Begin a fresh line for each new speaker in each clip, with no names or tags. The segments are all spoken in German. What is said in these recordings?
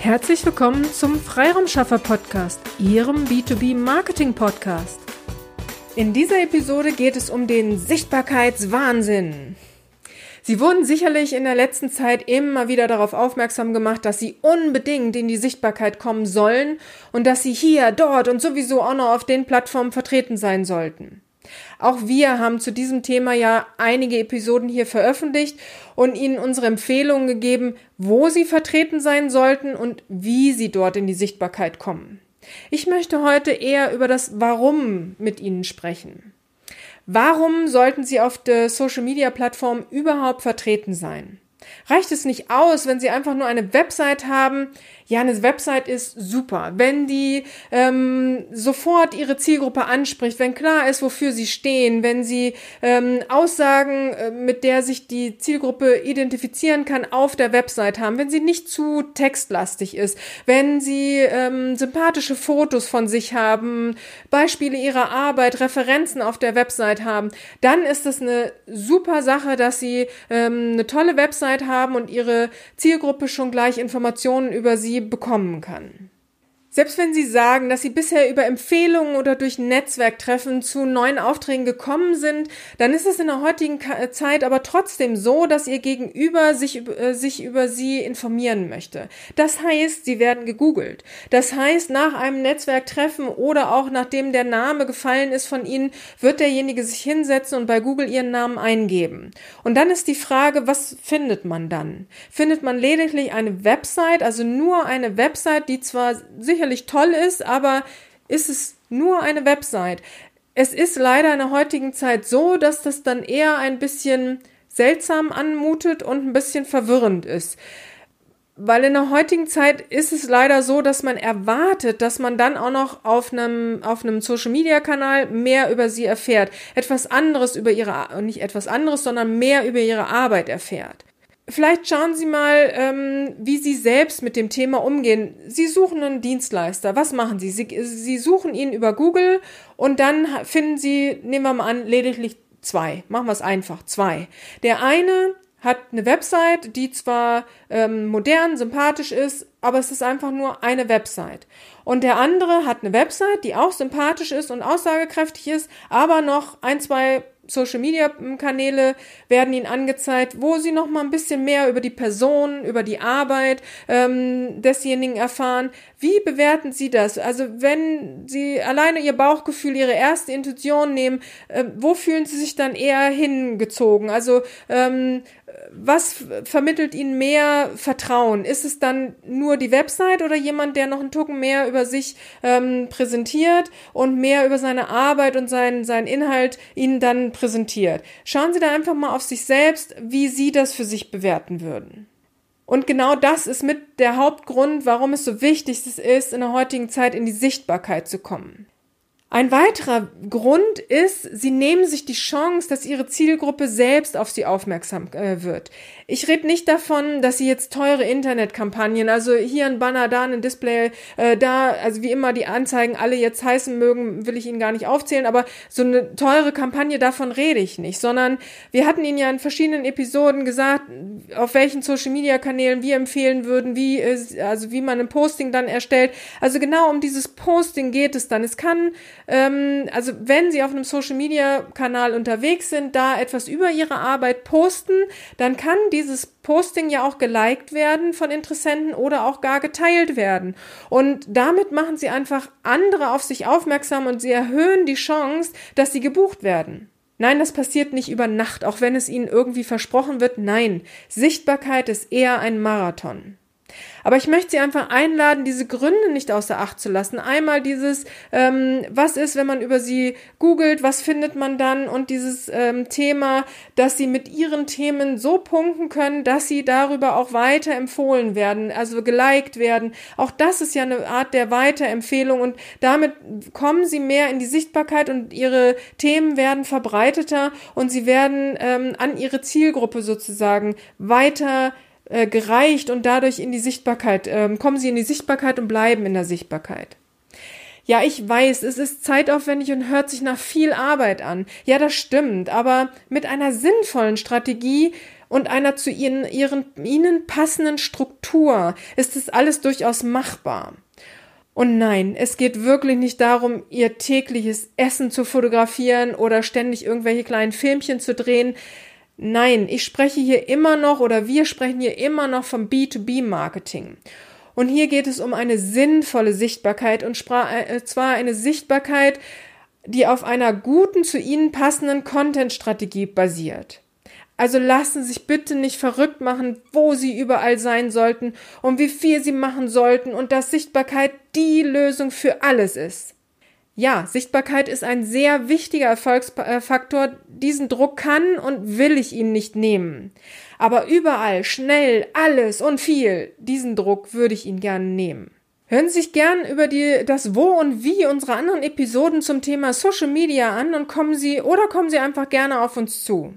Herzlich willkommen zum Freiraumschaffer Podcast, Ihrem B2B Marketing Podcast. In dieser Episode geht es um den Sichtbarkeitswahnsinn. Sie wurden sicherlich in der letzten Zeit immer wieder darauf aufmerksam gemacht, dass Sie unbedingt in die Sichtbarkeit kommen sollen und dass Sie hier, dort und sowieso auch noch auf den Plattformen vertreten sein sollten. Auch wir haben zu diesem Thema ja einige Episoden hier veröffentlicht und Ihnen unsere Empfehlungen gegeben, wo Sie vertreten sein sollten und wie Sie dort in die Sichtbarkeit kommen. Ich möchte heute eher über das Warum mit Ihnen sprechen. Warum sollten Sie auf der Social-Media-Plattform überhaupt vertreten sein? Reicht es nicht aus, wenn Sie einfach nur eine Website haben, ja, eine Website ist super, wenn die ähm, sofort ihre Zielgruppe anspricht, wenn klar ist, wofür sie stehen, wenn sie ähm, Aussagen, äh, mit der sich die Zielgruppe identifizieren kann, auf der Website haben, wenn sie nicht zu textlastig ist, wenn sie ähm, sympathische Fotos von sich haben, Beispiele ihrer Arbeit, Referenzen auf der Website haben, dann ist es eine super Sache, dass sie ähm, eine tolle Website haben und ihre Zielgruppe schon gleich Informationen über sie bekommen kann. Selbst wenn Sie sagen, dass Sie bisher über Empfehlungen oder durch Netzwerktreffen zu neuen Aufträgen gekommen sind, dann ist es in der heutigen Zeit aber trotzdem so, dass Ihr Gegenüber sich, äh, sich über Sie informieren möchte. Das heißt, Sie werden gegoogelt. Das heißt, nach einem Netzwerktreffen oder auch nachdem der Name gefallen ist von Ihnen, wird derjenige sich hinsetzen und bei Google Ihren Namen eingeben. Und dann ist die Frage, was findet man dann? Findet man lediglich eine Website, also nur eine Website, die zwar sicher sicherlich toll ist, aber ist es nur eine Website? Es ist leider in der heutigen Zeit so, dass das dann eher ein bisschen seltsam anmutet und ein bisschen verwirrend ist. Weil in der heutigen Zeit ist es leider so, dass man erwartet, dass man dann auch noch auf einem, auf einem Social Media Kanal mehr über sie erfährt. Etwas anderes über ihre, nicht etwas anderes, sondern mehr über ihre Arbeit erfährt. Vielleicht schauen Sie mal, ähm, wie Sie selbst mit dem Thema umgehen. Sie suchen einen Dienstleister. Was machen Sie? Sie, Sie suchen ihn über Google und dann finden Sie, nehmen wir mal an, lediglich zwei. Machen wir es einfach, zwei. Der eine hat eine Website, die zwar ähm, modern, sympathisch ist, aber es ist einfach nur eine Website. Und der andere hat eine Website, die auch sympathisch ist und aussagekräftig ist, aber noch ein, zwei Social Media Kanäle werden ihnen angezeigt, wo sie noch mal ein bisschen mehr über die Person, über die Arbeit ähm, desjenigen erfahren. Wie bewerten Sie das? Also wenn Sie alleine Ihr Bauchgefühl, Ihre erste Intuition nehmen, äh, wo fühlen Sie sich dann eher hingezogen? Also ähm, was vermittelt Ihnen mehr Vertrauen? Ist es dann nur die Website oder jemand, der noch einen Tucken mehr über sich ähm, präsentiert und mehr über seine Arbeit und seinen, seinen Inhalt Ihnen dann präsentiert? Schauen Sie da einfach mal auf sich selbst, wie Sie das für sich bewerten würden. Und genau das ist mit der Hauptgrund, warum es so wichtig ist, in der heutigen Zeit in die Sichtbarkeit zu kommen. Ein weiterer Grund ist, sie nehmen sich die Chance, dass ihre Zielgruppe selbst auf sie aufmerksam äh, wird. Ich rede nicht davon, dass sie jetzt teure Internetkampagnen, also hier ein Banner, da ein Display, äh, da, also wie immer die Anzeigen alle jetzt heißen mögen, will ich Ihnen gar nicht aufzählen, aber so eine teure Kampagne, davon rede ich nicht, sondern wir hatten Ihnen ja in verschiedenen Episoden gesagt, auf welchen Social Media Kanälen wir empfehlen würden, wie, äh, also wie man ein Posting dann erstellt. Also genau um dieses Posting geht es dann. Es kann ähm, also wenn Sie auf einem Social-Media-Kanal unterwegs sind, da etwas über Ihre Arbeit posten, dann kann dieses Posting ja auch geliked werden von Interessenten oder auch gar geteilt werden. Und damit machen Sie einfach andere auf sich aufmerksam und Sie erhöhen die Chance, dass Sie gebucht werden. Nein, das passiert nicht über Nacht, auch wenn es Ihnen irgendwie versprochen wird. Nein, Sichtbarkeit ist eher ein Marathon. Aber ich möchte Sie einfach einladen, diese Gründe nicht außer Acht zu lassen. Einmal dieses, ähm, was ist, wenn man über sie googelt, was findet man dann und dieses ähm, Thema, dass Sie mit Ihren Themen so punkten können, dass Sie darüber auch weiter empfohlen werden, also geliked werden. Auch das ist ja eine Art der Weiterempfehlung und damit kommen Sie mehr in die Sichtbarkeit und Ihre Themen werden verbreiteter und Sie werden ähm, an Ihre Zielgruppe sozusagen weiter äh, gereicht und dadurch in die Sichtbarkeit, ähm, kommen sie in die Sichtbarkeit und bleiben in der Sichtbarkeit. Ja, ich weiß, es ist zeitaufwendig und hört sich nach viel Arbeit an. Ja, das stimmt, aber mit einer sinnvollen Strategie und einer zu ihnen, ihren, ihnen passenden Struktur ist es alles durchaus machbar. Und nein, es geht wirklich nicht darum, ihr tägliches Essen zu fotografieren oder ständig irgendwelche kleinen Filmchen zu drehen. Nein, ich spreche hier immer noch oder wir sprechen hier immer noch vom B2B-Marketing. Und hier geht es um eine sinnvolle Sichtbarkeit und äh, zwar eine Sichtbarkeit, die auf einer guten, zu Ihnen passenden Content-Strategie basiert. Also lassen Sie sich bitte nicht verrückt machen, wo Sie überall sein sollten und wie viel Sie machen sollten und dass Sichtbarkeit die Lösung für alles ist. Ja, Sichtbarkeit ist ein sehr wichtiger Erfolgsfaktor. Diesen Druck kann und will ich Ihnen nicht nehmen. Aber überall, schnell, alles und viel, diesen Druck würde ich Ihnen gerne nehmen. Hören Sie sich gern über die, das Wo und Wie unserer anderen Episoden zum Thema Social Media an und kommen Sie oder kommen Sie einfach gerne auf uns zu.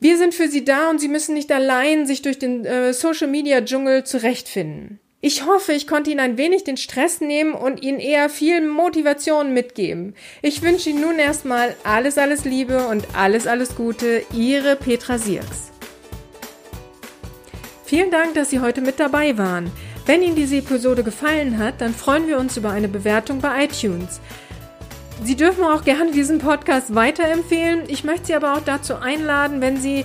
Wir sind für Sie da und Sie müssen nicht allein sich durch den äh, Social Media Dschungel zurechtfinden. Ich hoffe, ich konnte Ihnen ein wenig den Stress nehmen und Ihnen eher viel Motivation mitgeben. Ich wünsche Ihnen nun erstmal alles, alles Liebe und alles, alles Gute. Ihre Petra Sierks. Vielen Dank, dass Sie heute mit dabei waren. Wenn Ihnen diese Episode gefallen hat, dann freuen wir uns über eine Bewertung bei iTunes. Sie dürfen auch gerne diesen Podcast weiterempfehlen. Ich möchte Sie aber auch dazu einladen, wenn Sie